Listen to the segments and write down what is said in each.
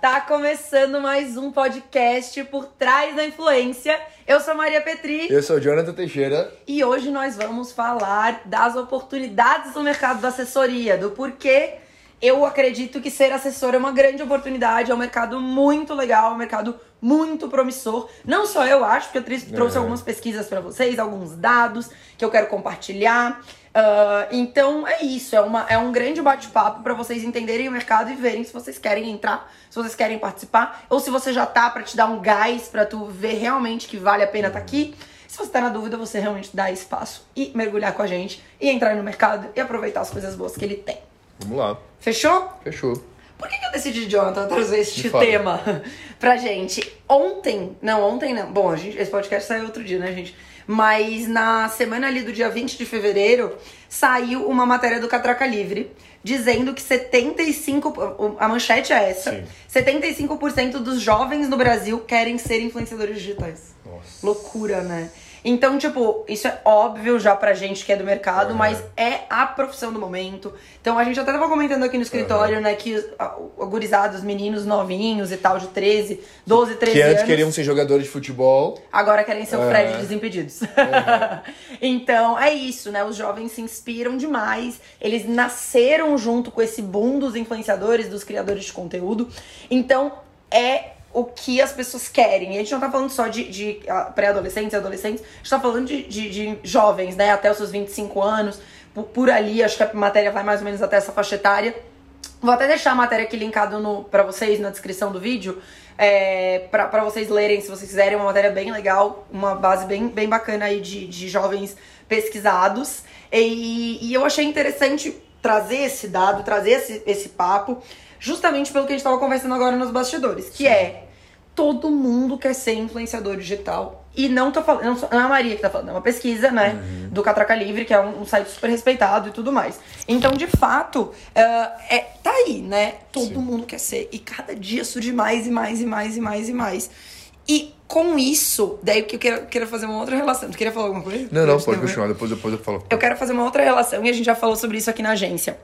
Tá começando mais um podcast por trás da influência. Eu sou Maria Petri. Eu sou Jonathan Teixeira. E hoje nós vamos falar das oportunidades do mercado da assessoria, do porquê eu acredito que ser assessor é uma grande oportunidade, é um mercado muito legal, é um mercado muito promissor. Não só eu acho, porque eu trouxe é. algumas pesquisas para vocês, alguns dados que eu quero compartilhar. Uh, então é isso, é, uma, é um grande bate-papo para vocês entenderem o mercado e verem se vocês querem entrar, se vocês querem participar, ou se você já tá para te dar um gás para tu ver realmente que vale a pena estar tá aqui. Se você tá na dúvida, você realmente dá espaço e mergulhar com a gente e entrar no mercado e aproveitar as coisas boas que ele tem. Vamos lá. Fechou? Fechou. Por que, que eu decidi, Jonathan, trazer este tema pra gente? Ontem, não, ontem não. Bom, a gente, esse podcast saiu outro dia, né, gente? Mas na semana ali do dia 20 de fevereiro, saiu uma matéria do Catraca Livre dizendo que 75%, a manchete é essa, Sim. 75% dos jovens no Brasil querem ser influenciadores digitais. Nossa. Loucura, né? Então, tipo, isso é óbvio já pra gente que é do mercado, uhum. mas é a profissão do momento. Então, a gente até tava comentando aqui no escritório, uhum. né, que os, gurizados, meninos novinhos e tal, de 13, 12, 13 que anos. Que antes queriam ser jogadores de futebol. Agora querem ser o uhum. Fred Desimpedidos. Uhum. então, é isso, né? Os jovens se inspiram demais. Eles nasceram junto com esse boom dos influenciadores, dos criadores de conteúdo. Então, é o que as pessoas querem. E a gente não tá falando só de, de ah, pré-adolescentes e adolescentes, a gente tá falando de, de, de, jovens, né? Até os seus 25 anos, por, por, ali, acho que a matéria vai mais ou menos até essa faixa etária. Vou até deixar a matéria aqui linkada pra vocês na descrição do vídeo, é, pra vocês lerem, se vocês quiserem, uma matéria bem legal, uma base bem, bem bacana aí de, de jovens pesquisados. E, e eu achei interessante trazer esse dado, trazer esse, esse papo, justamente pelo que a gente estava conversando agora nos bastidores, que é todo mundo quer ser influenciador digital. E não tô falando, não, não é a Maria que tá falando, é uma pesquisa, né, uhum. do Catraca Livre, que é um, um, site super respeitado e tudo mais. Então, de fato, uh, é, tá aí, né? Todo Sim. mundo quer ser. E cada dia surge mais e mais e mais e mais e mais. E com isso, daí que eu quero, quero fazer uma outra relação. Tu queria falar alguma coisa? Não, não, pode continuar, depois, depois eu falo. Eu quero fazer uma outra relação e a gente já falou sobre isso aqui na agência.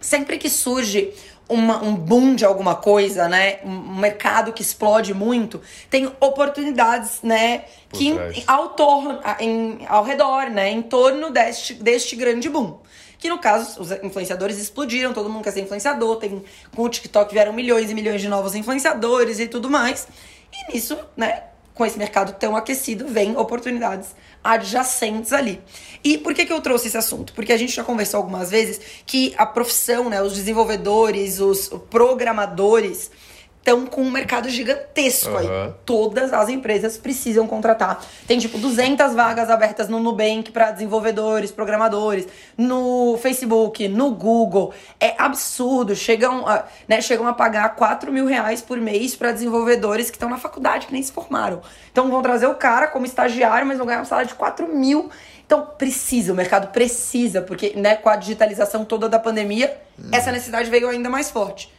Sempre que surge uma, um boom de alguma coisa, né? Um mercado que explode muito, tem oportunidades, né? Por que em, ao, torno, em, ao redor, né? Em torno deste, deste grande boom. Que no caso, os influenciadores explodiram, todo mundo quer ser influenciador, tem com o TikTok vieram milhões e milhões de novos influenciadores e tudo mais. E nisso, né, com esse mercado tão aquecido, vem oportunidades adjacentes ali. E por que, que eu trouxe esse assunto? Porque a gente já conversou algumas vezes que a profissão, né, os desenvolvedores, os programadores, estão com um mercado gigantesco uhum. aí. Todas as empresas precisam contratar. Tem tipo 200 vagas abertas no Nubank para desenvolvedores, programadores, no Facebook, no Google. É absurdo. Chegam a, né, chegam a pagar 4 mil reais por mês para desenvolvedores que estão na faculdade, que nem se formaram. Então vão trazer o cara como estagiário, mas vão ganhar um salário de 4 mil. Então precisa, o mercado precisa, porque né, com a digitalização toda da pandemia, hum. essa necessidade veio ainda mais forte.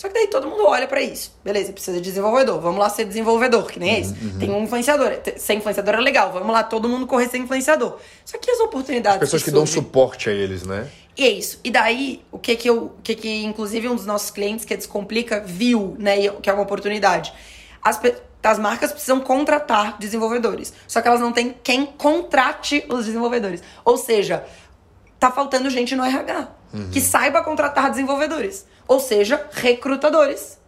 Só que daí todo mundo olha para isso. Beleza, precisa de desenvolvedor. Vamos lá ser desenvolvedor, que nem esse. Uhum. Tem um influenciador. Ser influenciador é legal. Vamos lá, todo mundo correr ser influenciador. Só que as oportunidades. As pessoas que, que dão suporte a eles, né? E é isso. E daí, o que que eu. O que que, inclusive, um dos nossos clientes, que é Descomplica, viu, né? Que é uma oportunidade. As, as marcas precisam contratar desenvolvedores. Só que elas não têm quem contrate os desenvolvedores. Ou seja, tá faltando gente no RH uhum. que saiba contratar desenvolvedores ou seja, recrutadores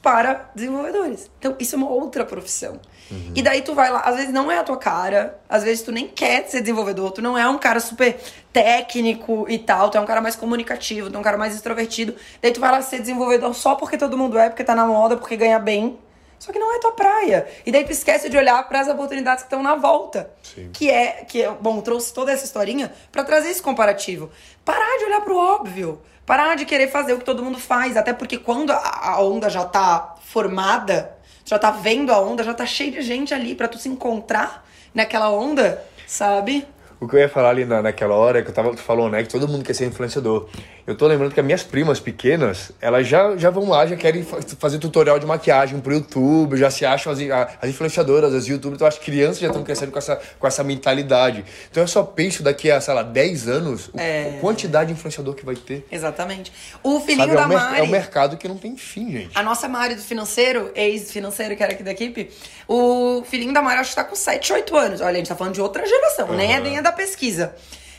para desenvolvedores. Então, isso é uma outra profissão. Uhum. E daí tu vai lá, às vezes não é a tua cara, às vezes tu nem quer ser desenvolvedor, tu não é um cara super técnico e tal, tu é um cara mais comunicativo, tu é um cara mais extrovertido. Daí tu vai lá ser desenvolvedor só porque todo mundo é, porque tá na moda, porque ganha bem. Só que não é tua praia. E daí tu esquece de olhar para as oportunidades que estão na volta. Sim. Que é, que é, bom, trouxe toda essa historinha para trazer esse comparativo. Parar de olhar pro óbvio. Parar de querer fazer o que todo mundo faz. Até porque quando a, onda já tá formada, já tá vendo a onda, já tá cheio de gente ali para tu se encontrar naquela onda, sabe? O que eu ia falar ali na, naquela hora, que eu tava, tu falou, né, que todo mundo quer ser influenciador. Eu tô lembrando que as minhas primas pequenas, elas já, já vão lá, já querem fa- fazer tutorial de maquiagem pro YouTube, já se acham as, as influenciadoras, as youtubers, então as crianças já estão crescendo com essa, com essa mentalidade. Então eu só penso daqui a, sei lá, 10 anos, É. a quantidade de influenciador que vai ter. Exatamente. O filhinho Sabe, é, da um mer- Mari. é um mercado que não tem fim, gente. A nossa Mari do financeiro, ex-financeiro que era aqui da equipe, o filhinho da Mari acho que tá com 7, 8 anos. Olha, a gente tá falando de outra geração, nem é Aham. nem é da pesquisa.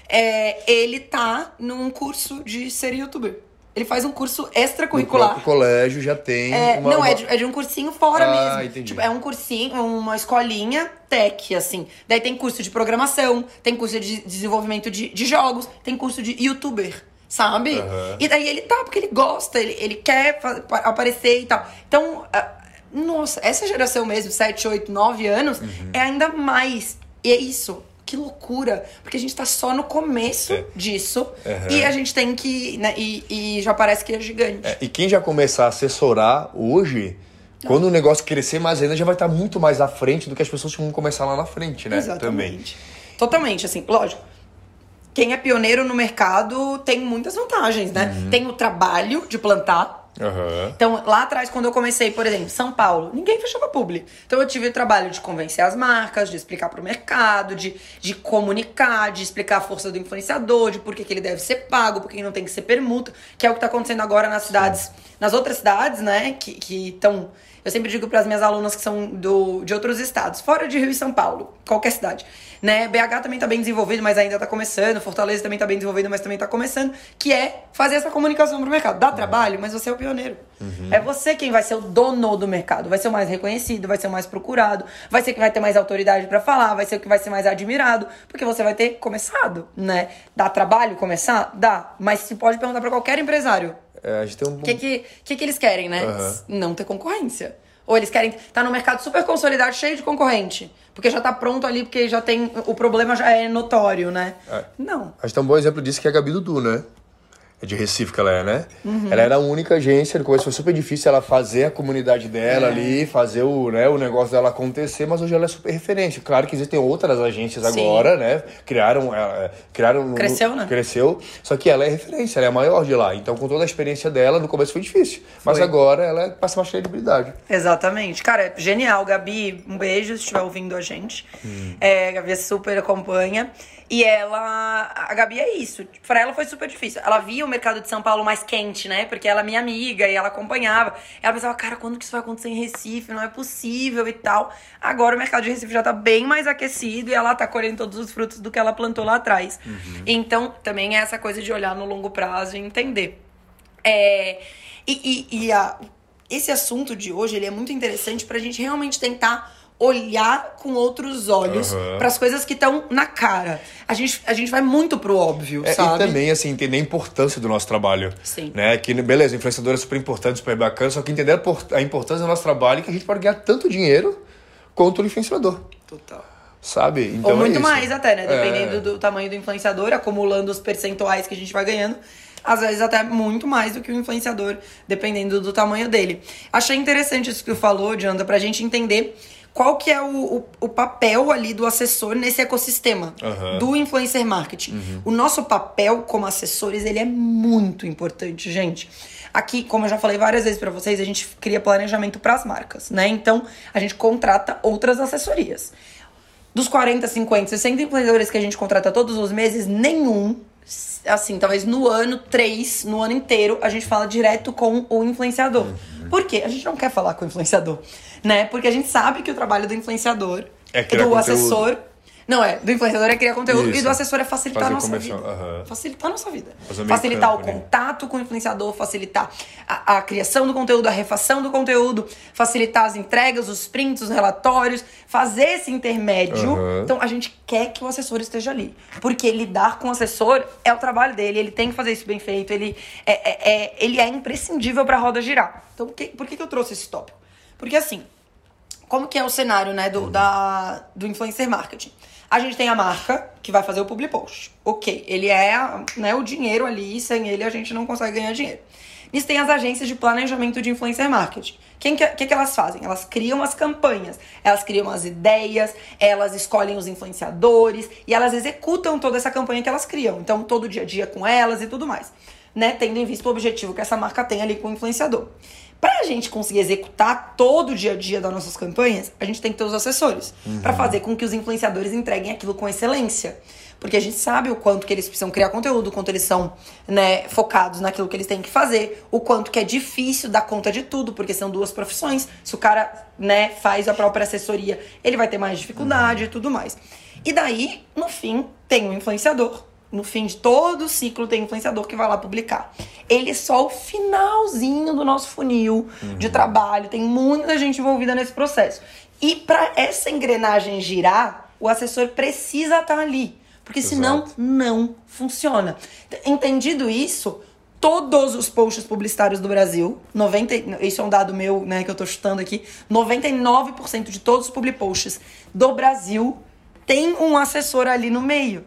É, ele tá num curso de ser youtuber. Ele faz um curso extracurricular. próprio colégio já tem É, uma... não, uma- é de, é de um cursinho fora Ah, mesmo. entendi. Tipo, é um cursinho, uma escolinha tech, assim. Daí tem curso de programação, tem curso de desenvolvimento de, de jogos, tem curso de youtuber, sabe? Aham. E daí ele tá, porque ele gosta, ele, ele quer aparecer e tal. Então, ah, nossa, essa geração mesmo, 7, 8, 9 anos, Uhum. é ainda mais. E é isso. Que loucura, porque a gente tá só no começo É. disso Aham. e a gente tem que. Né, e, e já parece que é gigante. É, e quem já começar a assessorar hoje, quando o negócio crescer mais ainda, já vai estar muito mais à frente do que as pessoas que vão começar lá na frente, né? Também. Exatamente. Totalmente, assim, lógico. Quem é pioneiro no mercado tem muitas vantagens, né? Uhum. Tem o trabalho de plantar. Aham. Então, lá atrás, quando eu comecei, por exemplo, São Paulo, ninguém fechava publi. Então, eu tive o trabalho de convencer as marcas, de explicar pro mercado, de, de comunicar, de explicar a força do influenciador, de por que, que ele deve ser pago, por que não tem que ser permuta, que é o que tá acontecendo agora nas cidades, nas outras cidades, né, que estão... Eu sempre digo para as minhas alunas que são do, de outros estados, fora de Rio e São Paulo, qualquer cidade. Né? BH também tá bem desenvolvido, mas ainda tá começando. Fortaleza também tá bem desenvolvido, mas também tá começando. Que é fazer essa comunicação pro mercado. Dá trabalho, mas você é o pioneiro. É você quem vai ser o dono do mercado. Vai ser o mais reconhecido, vai ser o mais procurado, vai ser quem vai ter mais autoridade para falar, vai ser o que vai ser mais admirado, porque você vai ter começado, né? Dá trabalho começar? Dá. Mas se pode perguntar para qualquer empresário, É, a gente tem um. o que, que, que, que eles querem, né? Aham. Não ter concorrência. Ou eles querem estar no mercado super consolidado, cheio de concorrente. Porque já tá pronto ali, porque já tem. O problema já é notório, né? É. Não. A gente tem um bom exemplo disso que é a Gabi Dudu, né? É de Recife que ela é, né? Uhum. Ela era a única agência, no começo foi super difícil ela fazer a comunidade É. dela ali, fazer o, né, o negócio dela acontecer, mas hoje ela é super referência. Claro que existem outras agências Sim. agora, né? Criaram, é, criaram... Cresceu, né? Cresceu, só que ela é referência, ela é a maior de lá. Então, com toda a experiência dela, no começo foi difícil. Mas Foi. agora ela passa mais credibilidade. Exatamente. Cara, é genial. Gabi, um beijo se estiver ouvindo a gente. É, a Gabi super acompanha. E ela. A Gabi é isso. Pra ela foi super difícil. Ela via o mercado de São Paulo mais quente, né? Porque ela é minha amiga e ela acompanhava. Ela pensava, cara, quando que isso vai acontecer em Recife? Não é possível e tal. Agora o mercado de Recife já tá bem mais aquecido e ela tá colhendo todos os frutos do que ela plantou lá atrás. Então, também é essa coisa de olhar no longo prazo e entender. É, e e, e a- esse assunto de hoje ele é muito interessante pra gente realmente tentar olhar com outros olhos Aham. para as coisas que estão na cara. A gente, a gente vai muito pro óbvio, É, sabe? e também, assim, entender a importância do nosso trabalho. Sim. Né? Que, beleza, influenciador é super importante, super bacana, só que entender a por- a importância do nosso trabalho que a gente pode ganhar tanto dinheiro quanto o influenciador. Total. Sabe? Então Ou é muito isso. mais até, né? Dependendo É. do tamanho do influenciador, acumulando os percentuais que a gente vai ganhando. Às vezes até muito mais do que o influenciador, dependendo do tamanho dele. Achei interessante isso que tu falou, Dianda, pra gente entender qual que é o, o, o papel ali do assessor nesse ecossistema Aham. do influencer marketing. O nosso papel como assessores, ele é muito importante, gente. Aqui, como eu já falei várias vezes pra vocês, a gente cria planejamento pras marcas, né? Então, a gente contrata outras assessorias. Dos 40, 50, 60 influenciadores que a gente contrata todos os meses, nenhum, assim, talvez no ano, três, no ano inteiro, a gente fala direto com o influenciador. Por quê? A gente não quer falar com o influenciador, né? Porque a gente sabe que o trabalho do influenciador, É do conteúdo. assessor. Não, é, do influenciador é criar conteúdo e Isso. do assessor é facilitar Fazer a nossa comercial, vida. Facilitar a nossa vida. Facilitar o né? contato com o influenciador, facilitar a, a criação do conteúdo, a refação do conteúdo, facilitar as entregas, os prints, os relatórios, fazer esse intermédio. Aham. Então a gente quer que o assessor esteja ali. Porque lidar com o assessor é o trabalho dele, ele tem que fazer isso bem feito, ele é, é- é- ele é imprescindível para a roda girar. Então por que, por que, que eu trouxe esse tópico? Porque assim, como que é o cenário, né, do, da, do influencer marketing? A gente tem a marca que vai fazer o public post. Ok, ele é né, o dinheiro ali, sem ele a gente não consegue ganhar dinheiro. Nisso tem as agências de planejamento de influencer marketing. O que, que, que elas fazem? Elas criam as campanhas, elas criam as ideias, elas escolhem os influenciadores e elas executam toda essa campanha que elas criam. Então, todo dia a dia com elas e tudo mais. Né? Tendo em vista o objetivo que essa marca tem ali com o influenciador. Para a gente conseguir executar todo o dia a dia das nossas campanhas, a gente tem que ter os assessores uhum. para fazer com que os influenciadores entreguem aquilo com excelência. Porque a gente sabe o quanto que eles precisam criar conteúdo, o quanto eles são né, focados naquilo que eles têm que fazer, o quanto que é difícil dar conta de tudo, porque são duas profissões. Se o cara né, faz a própria assessoria, ele vai ter mais dificuldade uhum. e tudo mais. E daí, no fim, tem um influenciador no fim de todo o ciclo tem influenciador que vai lá publicar. Ele é só o finalzinho do nosso funil uhum. de trabalho, tem muita gente envolvida nesse processo. E para essa engrenagem girar, o assessor precisa estar tá ali, porque Exato. senão não funciona. Entendido isso, todos os posts publicitários do Brasil, 90, isso é um dado meu, né, que eu tô chutando aqui, 99% de todos os public posts do Brasil tem um assessor ali no meio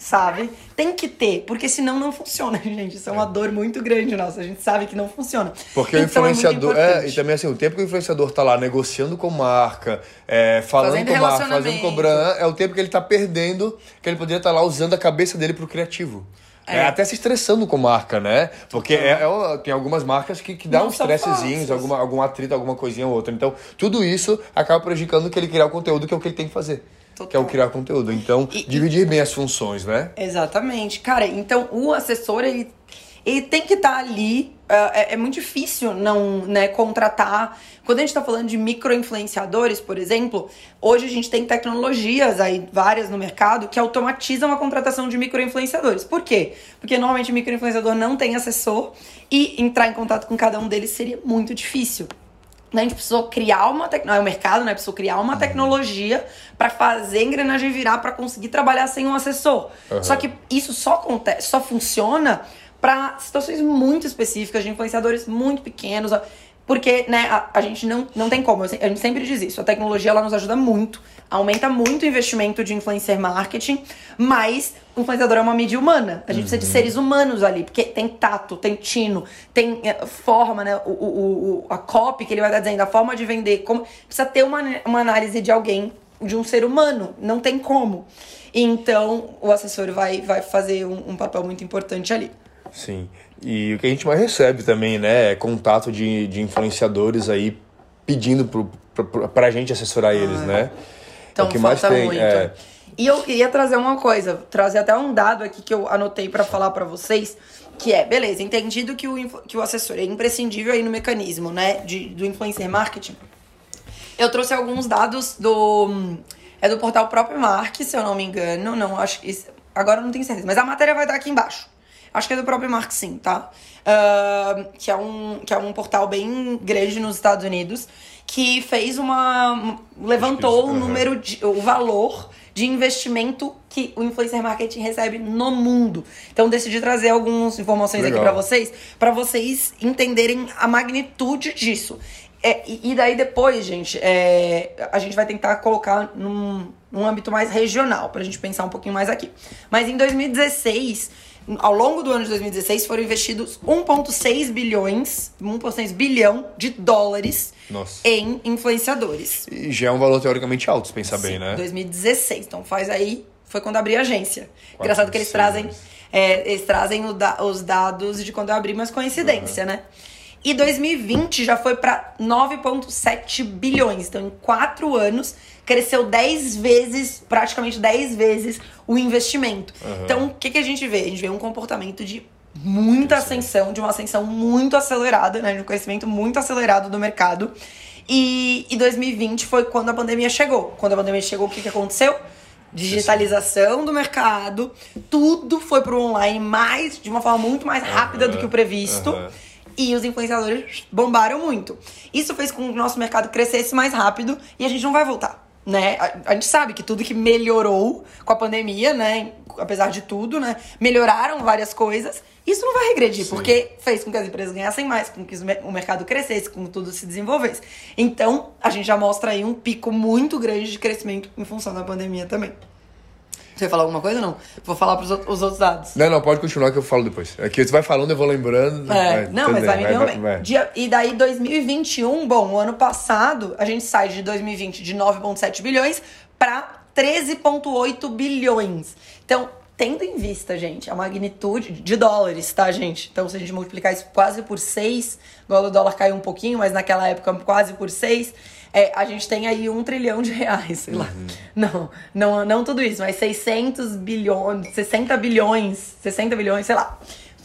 sabe? Tem que ter, porque senão não funciona, gente. Isso é uma é. dor muito grande nossa. A gente sabe que não funciona. Porque então, o é influenciador. É, é, e também assim, o tempo que o influenciador tá lá negociando com marca, é, falando fazendo com marca, fazendo cobrança, é o tempo que ele tá perdendo, que ele poderia estar tá lá usando a cabeça dele pro criativo. É. é. até se estressando com marca, né? Porque é, é, tem algumas marcas que, que dá uns estressezinhos, alguma, algum atrito, alguma coisinha ou outra. Então, tudo isso acaba prejudicando que ele criar o conteúdo que é o que ele tem que fazer. Total. que é o criar conteúdo. Então, e, dividir bem as funções, né? Exatamente. Cara, então o assessor, ele, ele tem que estar tá ali. Uh, é, é, muito difícil não né, contratar. Quando a gente está falando de micro-influenciadores, por exemplo, hoje a gente tem tecnologias aí, várias no mercado, que automatizam a contratação de micro-influenciadores. Por quê? Porque normalmente o micro-influenciador não tem assessor e entrar em contato com cada um deles seria muito difícil. A gente precisou criar uma tecnologia, é o mercado, né? Precisou criar uma tecnologia para fazer a engrenagem virar para conseguir trabalhar sem um assessor. Uhum. Só que isso só acontece, só funciona para situações muito específicas de influenciadores muito pequenos. Porque, né, a, a, gente não, não tem como. A gente sempre diz isso. A tecnologia, ela nos ajuda muito. Aumenta muito o investimento de influencer marketing. Mas o influenciador é uma mídia humana. A gente uhum. precisa de uhum. seres humanos ali. Porque tem tato, tem tino, tem é, forma, né? O, o, o, a copy que ele vai estar dizendo, a forma de vender. Como, precisa ter uma, uma análise de alguém, de um ser humano. Não tem como. Então, o assessor vai, vai fazer um, um papel muito importante ali. Sim. E o que a gente mais recebe também, né, é contato de, de influenciadores aí pedindo pro, pro, pra gente assessorar eles, ah, né? Então, é o que mais tem. Muito. É... E eu queria trazer uma coisa, trazer até um dado aqui que eu anotei para falar para vocês, que é, beleza, entendido que o, que o assessor é imprescindível aí no mecanismo, né, de, do influencer marketing. Eu trouxe alguns dados do é do portal próprio Mark, se eu não me engano, não acho que agora eu não tenho certeza, mas a matéria vai estar aqui embaixo. Acho que é do próprio Mark, sim, tá? Uh, que, é um, que é um portal bem grande nos Estados Unidos, que fez uma. levantou o número de. o valor de investimento que o influencer marketing recebe no mundo. Então decidi trazer algumas informações Legal. aqui para vocês, para vocês entenderem a magnitude disso. É, e, daí depois, gente, é, a gente vai tentar colocar num, num âmbito mais regional, pra gente pensar um pouquinho mais aqui. Mas em 2016 ao longo do ano de 2016 foram investidos 1,6 bilhões, 1,6 bilhão de dólares Nossa. em influenciadores. E já é um valor teoricamente alto, se pensar Sim, bem, né? 2016. Então faz aí, foi quando abri a agência. Quatro, Engraçado que eles trazem, é, eles trazem os dados de quando eu abri, mas coincidência, uhum. né? E 2020 já foi para 9,7 bilhões. Então, em quatro anos, cresceu 10 vezes, praticamente 10 vezes, o investimento. Uhum. Então, o que, que a gente vê? A gente vê um comportamento de muita ascensão, de uma ascensão muito acelerada, né? De um crescimento muito acelerado do mercado. E, e 2020 foi quando a pandemia chegou. Quando a pandemia chegou, o que, que aconteceu? digitalização do mercado, tudo foi para o online mais de uma forma muito mais rápida uhum, do que o previsto. Uhum e os influenciadores bombaram muito. Isso fez com que o nosso mercado crescesse mais rápido e a gente não vai voltar. Né? A, a gente sabe que tudo que melhorou com a pandemia, né? Apesar de tudo, né? Melhoraram várias coisas. Isso não vai regredir, Sim. porque fez com que as empresas ganhassem mais, com que o mercado crescesse, com que tudo se desenvolvesse. Então, a gente já mostra aí um pico muito grande de crescimento em função da pandemia também. Você vai falar alguma coisa ou não? Vou falar pros os outros dados. Não, não, pode continuar que eu falo depois. Aqui você vai falando, eu vou lembrando. É, não, mas vai me vai. Dia, e daí 2021, bom, o ano passado, a gente sai de 2020 de 9,7 bilhões para 13,8 bilhões. Então, tendo em vista, gente, a magnitude de dólares, tá, gente? Então, se a gente multiplicar isso quase por 6, igual o dólar caiu um pouquinho, mas naquela época quase por 6 é, a gente tem aí um trilhão de reais, sei lá. Uhum. Não, não, não tudo isso, mas 600 bilhões, 60 bilhões, 60 bilhões, sei lá.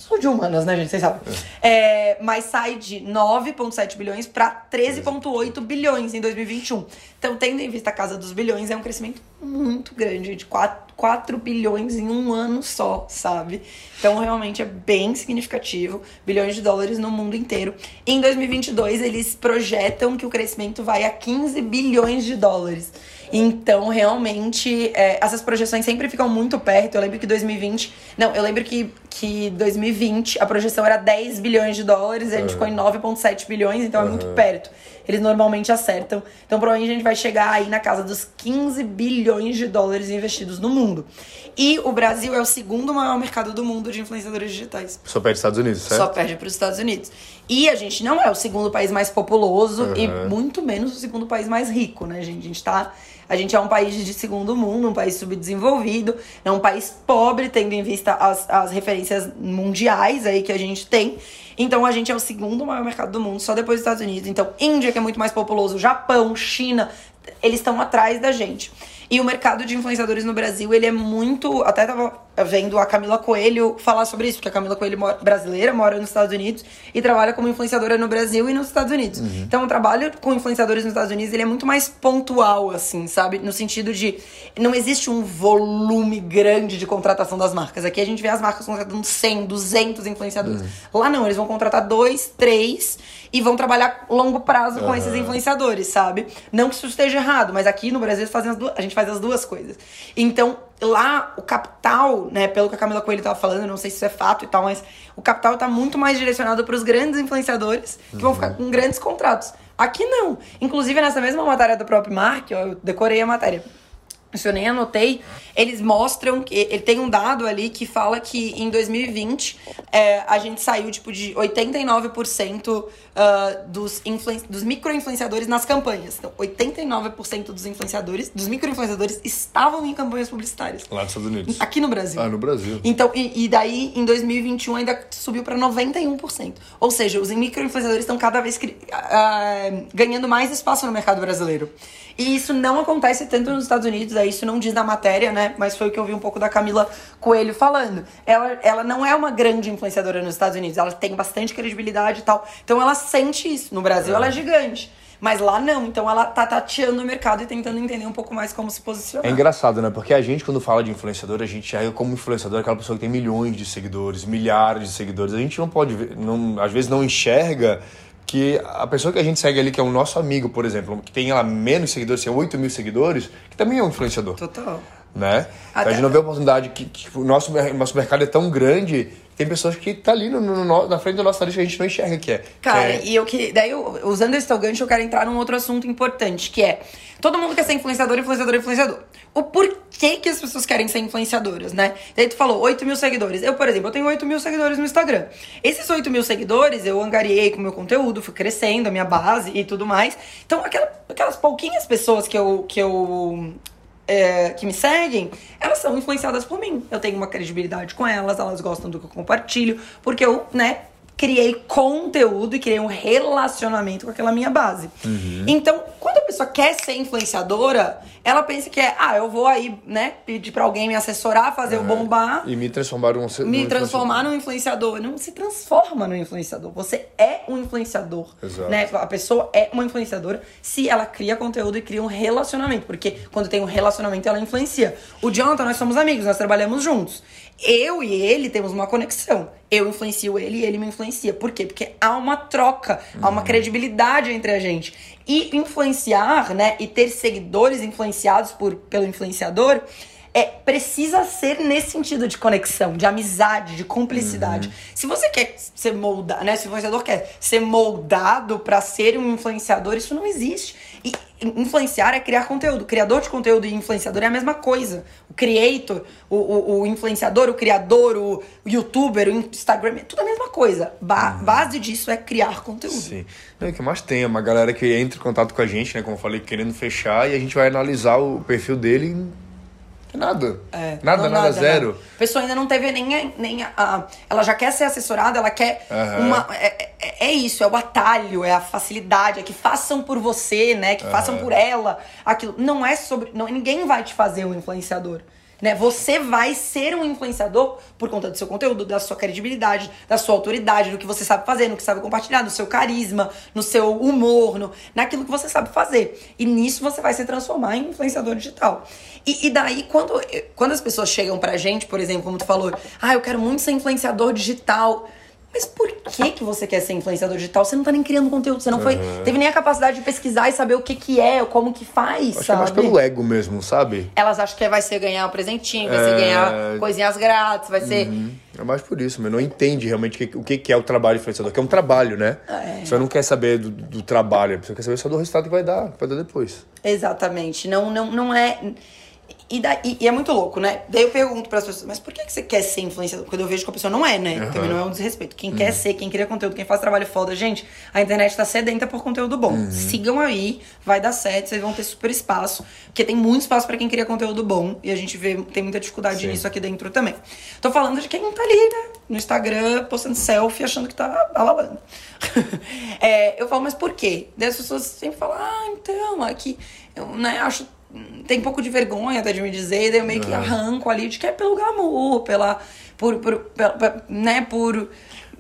Sou de humanas, né, gente? Vocês sabem. É. É, mas sai de 9,7 bilhões para 13,8 bilhões em 2021. Então, tendo em vista a casa dos bilhões, é um crescimento muito grande, de 4, 4 bilhões em um ano só, sabe? Então, realmente é bem significativo. Bilhões de dólares no mundo inteiro. Em 2022, eles projetam que o crescimento vai a 15 bilhões de dólares. Então, realmente, é, essas projeções sempre ficam muito perto. Eu lembro que 2020. Não, eu lembro que, que 2020 a projeção era 10 bilhões de dólares e a gente uhum. ficou em 9,7 bilhões, então uhum. é muito perto. Eles normalmente acertam. Então, provavelmente a gente vai chegar aí na casa dos 15 bilhões de dólares investidos no mundo. E o Brasil é o segundo maior mercado do mundo de influenciadores digitais. Só perde Estados Unidos, certo? Só perde para os Estados Unidos. E a gente não é o segundo país mais populoso uhum. e muito menos o segundo país mais rico, né, gente? A gente tá a gente é um país de segundo mundo, um país subdesenvolvido, é um país pobre, tendo em vista as, as referências mundiais aí que a gente tem. Então a gente é o segundo maior mercado do mundo, só depois dos Estados Unidos. Então, Índia, que é muito mais populoso, Japão, China, eles estão atrás da gente. E o mercado de influenciadores no Brasil, ele é muito. Até tava vendo a Camila Coelho falar sobre isso, porque a Camila Coelho mora, brasileira mora nos Estados Unidos e trabalha como influenciadora no Brasil e nos Estados Unidos. Uhum. Então, o trabalho com influenciadores nos Estados Unidos ele é muito mais pontual, assim, sabe? No sentido de não existe um volume grande de contratação das marcas. Aqui a gente vê as marcas contratando 100, 200 influenciadores. Uhum. Lá não, eles vão contratar dois, três e vão trabalhar longo prazo uhum. com esses influenciadores, sabe? Não que isso esteja errado, mas aqui no Brasil duas, a gente faz as duas coisas. Então, lá o capital, né, pelo que a Camila Coelho estava falando, não sei se isso é fato e tal, mas o capital está muito mais direcionado para os grandes influenciadores que uhum. vão ficar com grandes contratos. Aqui não. Inclusive nessa mesma matéria do próprio Mark, ó, eu decorei a matéria isso eu nem anotei, eles mostram que ele tem um dado ali que fala que em 2020 é, a gente saiu tipo de 89% uh, dos, dos micro-influenciadores nas campanhas. Então, 89% dos influenciadores, dos micro-influenciadores estavam em campanhas publicitárias. Lá nos Estados Unidos. Aqui no Brasil. Ah, no Brasil. Então, e, e daí em 2021 ainda subiu para 91%. Ou seja, os micro-influenciadores estão cada vez uh, ganhando mais espaço no mercado brasileiro. E isso não acontece tanto nos Estados Unidos, isso não diz na matéria, né? Mas foi o que eu vi um pouco da Camila Coelho falando. Ela, ela não é uma grande influenciadora nos Estados Unidos, ela tem bastante credibilidade e tal. Então ela sente isso. No Brasil é. ela é gigante. Mas lá não, então ela tá tateando o mercado e tentando entender um pouco mais como se posicionar. É engraçado, né? Porque a gente, quando fala de influenciador, a gente é como influenciador aquela pessoa que tem milhões de seguidores, milhares de seguidores. A gente não pode ver, não, às vezes não enxerga que a pessoa que a gente segue ali, que é o nosso amigo, por exemplo, que tem lá menos seguidores, tem 8 mil seguidores, que também é um influenciador. Total. Né? Então a gente não vê a oportunidade que, que o nosso, nosso mercado é tão grande tem pessoas que tá ali no, no, na frente do nosso nariz que a gente não enxerga que é. Cara, que é... e eu que. Daí, usando esse teu gancho, eu quero entrar num outro assunto importante, que é. Todo mundo quer ser influenciador, influenciador, influenciador. O porquê que as pessoas querem ser influenciadoras, né? Daí tu falou 8 mil seguidores. Eu, por exemplo, eu tenho 8 mil seguidores no Instagram. Esses 8 mil seguidores eu angariei com o meu conteúdo, fui crescendo a minha base e tudo mais. Então, aquela, aquelas pouquinhas pessoas que eu, que eu é, que me seguem, elas são influenciadas por mim. Eu tenho uma credibilidade com elas, elas gostam do que eu compartilho, porque eu, né, criei conteúdo e criei um relacionamento com aquela minha base. Uhum. Então, quando a pessoa quer ser influenciadora, ela pensa que é, ah, eu vou aí, né, pedir para alguém me assessorar, fazer o bombar. E me transformar num Me transformar num influenciador. Não se transforma num influenciador. Você é um influenciador. Exato. Né? A pessoa é uma influenciadora se ela cria conteúdo e cria um relacionamento. Porque quando tem um relacionamento, ela influencia. O Jonathan, nós somos amigos, nós trabalhamos juntos. Eu e ele temos uma conexão. Eu influencio ele e ele me influencia. Por quê? Porque há uma troca, há uma uhum. credibilidade entre a gente. E influenciar, né, e ter seguidores influenciados por, pelo influenciador é, precisa ser nesse sentido de conexão, de amizade, de cumplicidade. Uhum. Se você quer ser moldado, né? Se o influenciador quer ser moldado para ser um influenciador, isso não existe. E influenciar é criar conteúdo. Criador de conteúdo e influenciador é a mesma coisa. O creator, o, o, o influenciador, o criador, o, o, youtuber, o Instagram, é tudo a mesma coisa. Ba uhum. Base disso é criar conteúdo. Sim. Não, o que mais tem é uma galera que entra em contato com a gente, né? Como eu falei, querendo fechar, e a gente vai analisar o perfil dele Nada. É, nada, nada, nada, zero. A pessoa ainda não teve nem, nem a, a, Ela já quer ser assessorada, ela quer uhum. uma. É, é, é, isso, é o atalho, é a facilidade, é que façam por você, né? Que uhum. façam por ela. Aquilo. Não é sobre. Não, ninguém vai te fazer um influenciador. Né? Você vai ser um influenciador por conta do seu conteúdo, da sua credibilidade, da sua autoridade, no que você sabe fazer, no que sabe compartilhar, no seu carisma, no seu humor, no, naquilo que você sabe fazer. E nisso você vai se transformar em influenciador digital. E, e daí, quando, quando as pessoas chegam pra gente, por exemplo, como tu falou, ah, eu quero muito ser influenciador digital. Mas por que que você quer ser influenciador digital? Você não tá nem criando conteúdo, você não foi, uhum. teve nem a capacidade de pesquisar e saber o que que é, como que faz, Acho sabe? Que é mais pelo ego mesmo, sabe? Elas acham que vai ser ganhar um presentinho, vai é... ser ganhar coisinhas grátis, vai ser... Uhum. É mais por isso, mas não entende realmente o que, que é o trabalho influenciador, que é um trabalho, né? É. Você não quer saber do, do trabalho, você quer saber só do resultado que vai dar, que vai dar depois. Exatamente. Não, não, não é e, daí, e é muito louco, né? Daí eu pergunto para as pessoas, mas por que, que você quer ser influenciador? Quando eu vejo que a pessoa não é, né? Uhum. Também não é um desrespeito. Quem uhum. quer ser, quem cria conteúdo, quem faz trabalho foda, gente, a internet tá sedenta por conteúdo bom. Uhum. Sigam aí, vai dar certo, vocês vão ter super espaço. Porque tem muito espaço para quem cria conteúdo bom. E a gente vê, tem muita dificuldade Sim. nisso aqui dentro também. Tô falando de quem tá ali, né? No Instagram, postando selfie, achando que tá alalando. é, eu falo, mas por quê? Daí as pessoas sempre falam, ah, então, aqui, eu né, acho tem um pouco de vergonha até de me dizer, daí eu meio que arranco ali de que é pelo glamour, pela. Por, por, pela, né, por,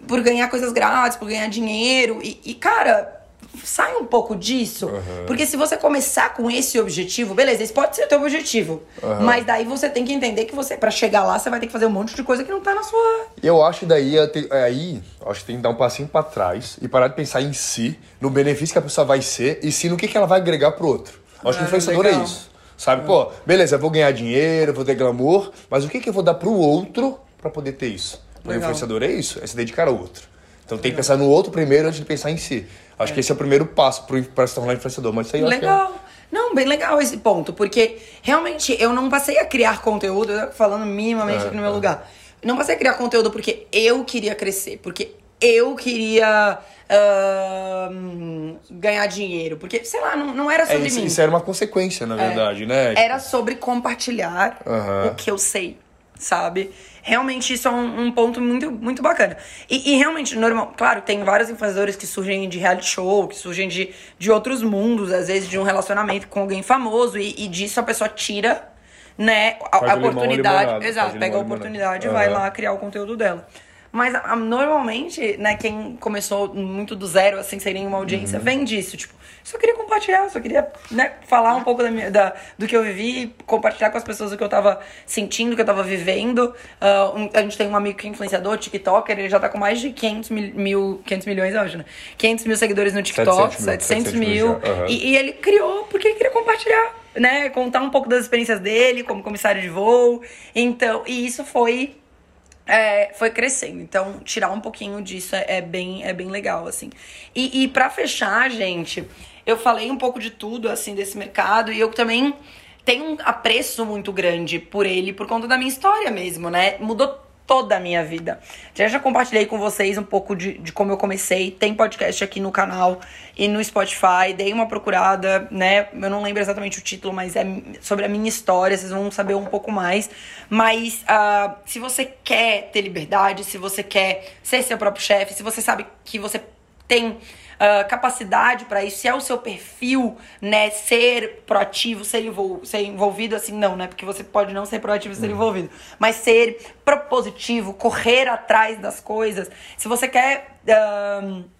por ganhar coisas grátis, por ganhar dinheiro. E, e cara, sai um pouco disso. Uhum. Porque se você começar com esse objetivo, beleza, esse pode ser o teu objetivo. Uhum. Mas daí você tem que entender que você, para chegar lá, você vai ter que fazer um monte de coisa que não tá na sua. Eu acho daí, aí, acho que tem que dar um passinho para trás e parar de pensar em si, no benefício que a pessoa vai ser e sim no que, que ela vai agregar pro outro. Acho que o influenciador é isso. Sabe, pô, beleza, eu vou ganhar dinheiro, vou ter glamour, mas o que, que eu vou dar pro outro para poder ter isso? O influenciador é isso, é se dedicar ao outro. Então tem que pensar no outro primeiro antes de pensar em si. Acho é. que esse é o primeiro passo para se tornar influenciador. Mas isso aí legal. É... Não, bem legal esse ponto, porque realmente eu não passei a criar conteúdo, falando minimamente é, aqui no meu é. lugar. Não passei a criar conteúdo porque eu queria crescer, porque eu queria uh, ganhar dinheiro. Porque, sei lá, não, não era é, sobre é, isso, mim. Isso era uma consequência, na é. verdade, é, né? Era sobre compartilhar uhum. o que eu sei, sabe? Realmente isso é um, um ponto muito, muito bacana. E, e, realmente, normal, claro, tem vários influenciadores que surgem de reality show, que surgem de, de outros mundos, às vezes de um relacionamento com alguém famoso, e, e disso a pessoa tira né, a, a oportunidade. exato, pega a oportunidade e vai lá criar o conteúdo dela. Mas a, normalmente, né, quem começou muito do zero, assim, sem nenhuma audiência, uhum. vem disso. Tipo, só queria compartilhar, só queria, né, falar um pouco da minha, da, do que eu vivi, compartilhar com as pessoas o que eu tava sentindo, o que eu tava vivendo. Uh, a gente tem um amigo que é influenciador, TikToker, ele já tá com mais de 500 mil, mil 500 milhões, hoje, né? 500 mil seguidores no TikTok, 700 mil. 700 mil, uhum. e, e ele criou porque ele queria compartilhar né, contar um pouco das experiências dele como comissário de voo. Então, e isso foi é, foi crescendo. Então, tirar um pouquinho disso é, é bem, é bem legal, assim. E, e para fechar, gente, eu falei um pouco de tudo, assim, desse mercado. E eu também tenho um apreço muito grande por ele, por conta da minha história mesmo, né? Mudou toda a minha vida. Já já compartilhei com vocês um pouco de, de como eu comecei. Tem podcast aqui no canal e no Spotify. Dei uma procurada, né? Eu não lembro exatamente o título, mas é sobre a minha história. Vocês vão saber um pouco mais. Mas uh, se você quer ter liberdade, se você quer ser seu próprio chefe, se você sabe que você tem uh, capacidade para isso, se é o seu perfil, né, ser proativo, ser, envol ser envolvido, assim, não, né, porque você pode não ser proativo e ser uhum. envolvido, mas ser propositivo, correr atrás das coisas. Se você quer. Uh,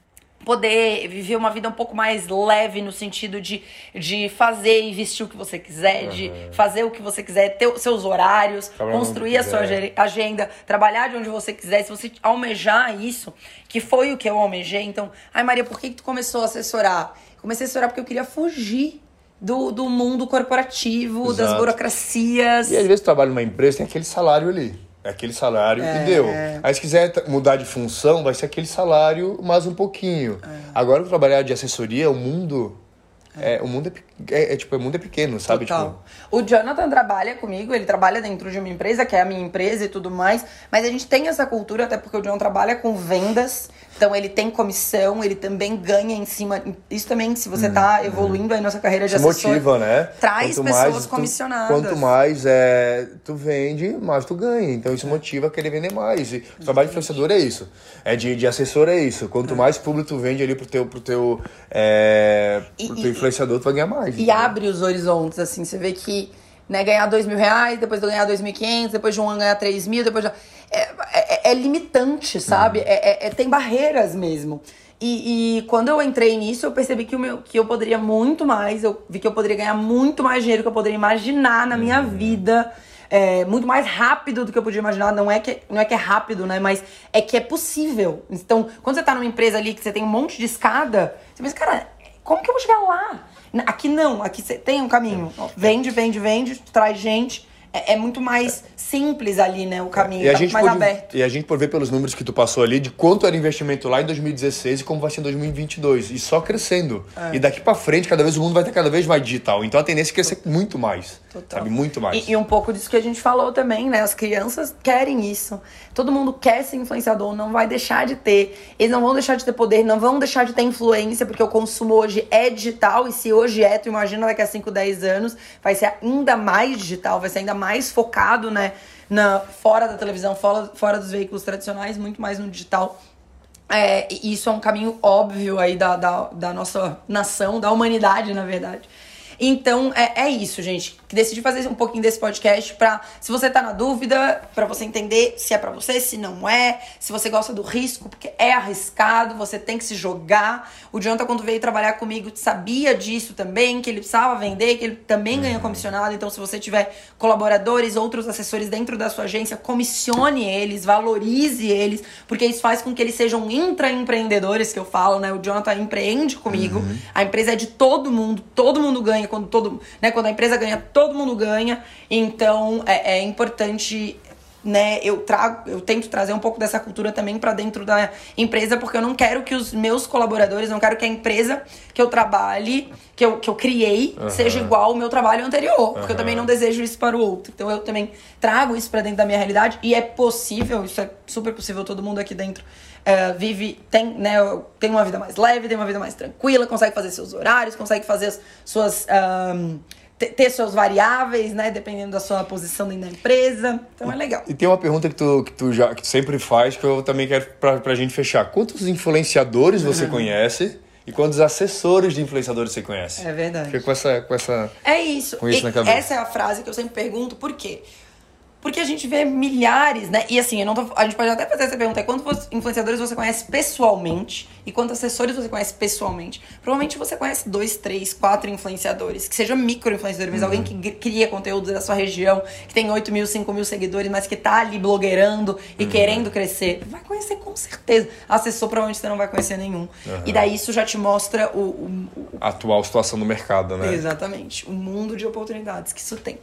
poder viver uma vida um pouco mais leve no sentido de, de fazer e vestir o que você quiser, uhum. de fazer o que você quiser, ter os seus horários, construir a sua agenda, trabalhar de onde você quiser. Se você almejar isso, que foi o que eu almejei, então, ai Maria, por que, que tu começou a assessorar? Comecei a assessorar porque eu queria fugir do, do mundo corporativo, Exato. das burocracias. E às vezes trabalha numa empresa, tem aquele salário ali. É aquele salário é. e deu. Aí se quiser mudar de função, vai ser aquele salário mais um pouquinho. É. Agora, trabalhar de assessoria, o mundo É, o mundo é, é, é, tipo, o mundo é pequeno, sabe? Total. Tipo, O Jonathan trabalha comigo, ele trabalha dentro de uma empresa, que é a minha empresa e tudo mais, mas a gente tem essa cultura, até porque o John trabalha com vendas, então ele tem comissão, ele também ganha em cima. Isso também, se você tá evoluindo aí na sua carreira de Uhum. se assessor. motiva, né? Traz Quanto pessoas mais tu- comissionadas. quanto mais é, tu vende, mais tu ganha. Então isso motiva a querer vender mais. E o trabalho de influenciador é isso. É de, de assessor é isso. Quanto mais público tu vende ali pro teu, pro teu, é, E- pro teu influenciador, tu vai ganhar mais. E abre os horizontes, assim, você vê que né, ganhar dois mil reais, depois de ganhar dois mil e quinhentos, depois de um ano ganhar três mil, depois de... É, é, é limitante, sabe? É, é- é- tem barreiras mesmo. E, e quando eu entrei nisso, eu percebi que, o meu, que eu poderia muito mais, eu vi que eu poderia ganhar muito mais dinheiro que eu poderia imaginar na minha vida. É, muito mais rápido do que eu podia imaginar. Não é, que, não é que é rápido, né? Mas é que é possível. Então, quando você tá numa empresa ali que você tem um monte de escada, você pensa, cara, como que eu vou chegar lá? Aqui não, aqui você tem um caminho. Vende, vende, vende, traz gente. É, é muito mais simples ali, né? O caminho. E a, tá gente mais pode, aberto. e a gente pode ver pelos números que tu passou ali de quanto era o investimento lá em 2016 e como vai ser em 2022. E só crescendo. É. E daqui pra frente, cada vez o mundo vai estar cada vez mais digital. Então a tendência é crescer muito mais. Total. Sabe? Muito mais. E, e um pouco disso que a gente falou também, né? As crianças querem isso. Todo mundo quer ser influenciador, não vai deixar de ter. Eles não vão deixar de ter poder, não vão deixar de ter influência, porque o consumo hoje é digital. E se hoje é, tu imagina daqui a 5, 10 anos, vai ser ainda mais digital, vai ser ainda mais focado, né? Na, fora da televisão, fora, fora dos veículos tradicionais, muito mais no digital. É, isso é um caminho óbvio aí da, da, da nossa nação, da humanidade, na verdade. Então, é, é isso, gente. Decidi fazer um pouquinho desse podcast pra, se você tá na dúvida, pra você entender se é pra você, se não é, se você gosta do risco, porque é arriscado, você tem que se jogar. O Jonathan, quando veio trabalhar comigo, sabia disso também, que ele precisava vender, que ele também ganha comissionado. Então, se você tiver colaboradores, outros assessores dentro da sua agência, comissione eles, valorize eles, porque isso faz com que eles sejam intraempreendedores, que eu falo, né? O Jonathan empreende comigo. A empresa é de todo mundo, todo mundo ganha quando todo, né, quando a empresa ganha, todo mundo ganha. Então, é, é importante né, eu trago, eu tento trazer um pouco dessa cultura também pra dentro da empresa, porque eu não quero que os meus colaboradores, não quero que a empresa que eu trabalhe, que eu, que eu criei, seja igual ao meu trabalho anterior, porque eu também não desejo isso para o outro. Então eu também trago isso pra dentro da minha realidade e é possível, isso é super possível, todo mundo aqui dentro é, vive, tem, né, tem uma vida mais leve, tem uma vida mais tranquila, consegue fazer seus horários, consegue fazer as suas ter seus variáveis, né? Dependendo da sua posição dentro da empresa. Então é legal. E tem uma pergunta que tu, que tu já que tu sempre faz, que eu também quero pra, pra gente fechar. Quantos influenciadores Uhum. você conhece e quantos assessores de influenciadores você conhece? É verdade. Fica com essa, com essa. É isso. Com isso E na cabeça. Essa é a frase que eu sempre pergunto, por quê? Porque a gente vê milhares, né? E assim, tô, a gente pode até fazer essa pergunta: quantos influenciadores você conhece pessoalmente e quantos assessores você conhece pessoalmente? Provavelmente você conhece dois, três, quatro influenciadores, que sejam micro-influenciadores, mas alguém que cria conteúdo da sua região, que tem 8 mil, 5 mil seguidores, mas que tá ali blogueirando e querendo crescer. Vai conhecer com certeza. Assessor, provavelmente você não vai conhecer nenhum. E daí isso já te mostra o- o, o, atual situação do mercado, né? Exatamente. O mundo de oportunidades que isso tem.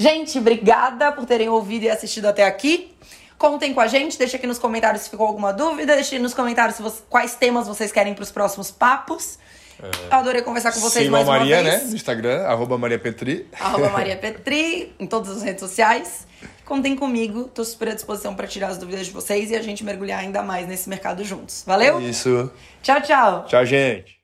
Gente, obrigada por terem ouvido e assistido até aqui. Contem com a gente, deixa aqui nos comentários se ficou alguma dúvida, deixa nos comentários você- quais temas vocês querem para os próximos papos. Eu adorei conversar com vocês Sigam a mais Maria, uma né? vez. No Instagram, arroba Maria Petri. Arroba Maria Petri, em todas as redes sociais. Contem comigo, tô super à disposição para tirar as dúvidas de vocês e a gente mergulhar ainda mais nesse mercado juntos. Valeu? Isso. Tchau, tchau! Tchau, gente.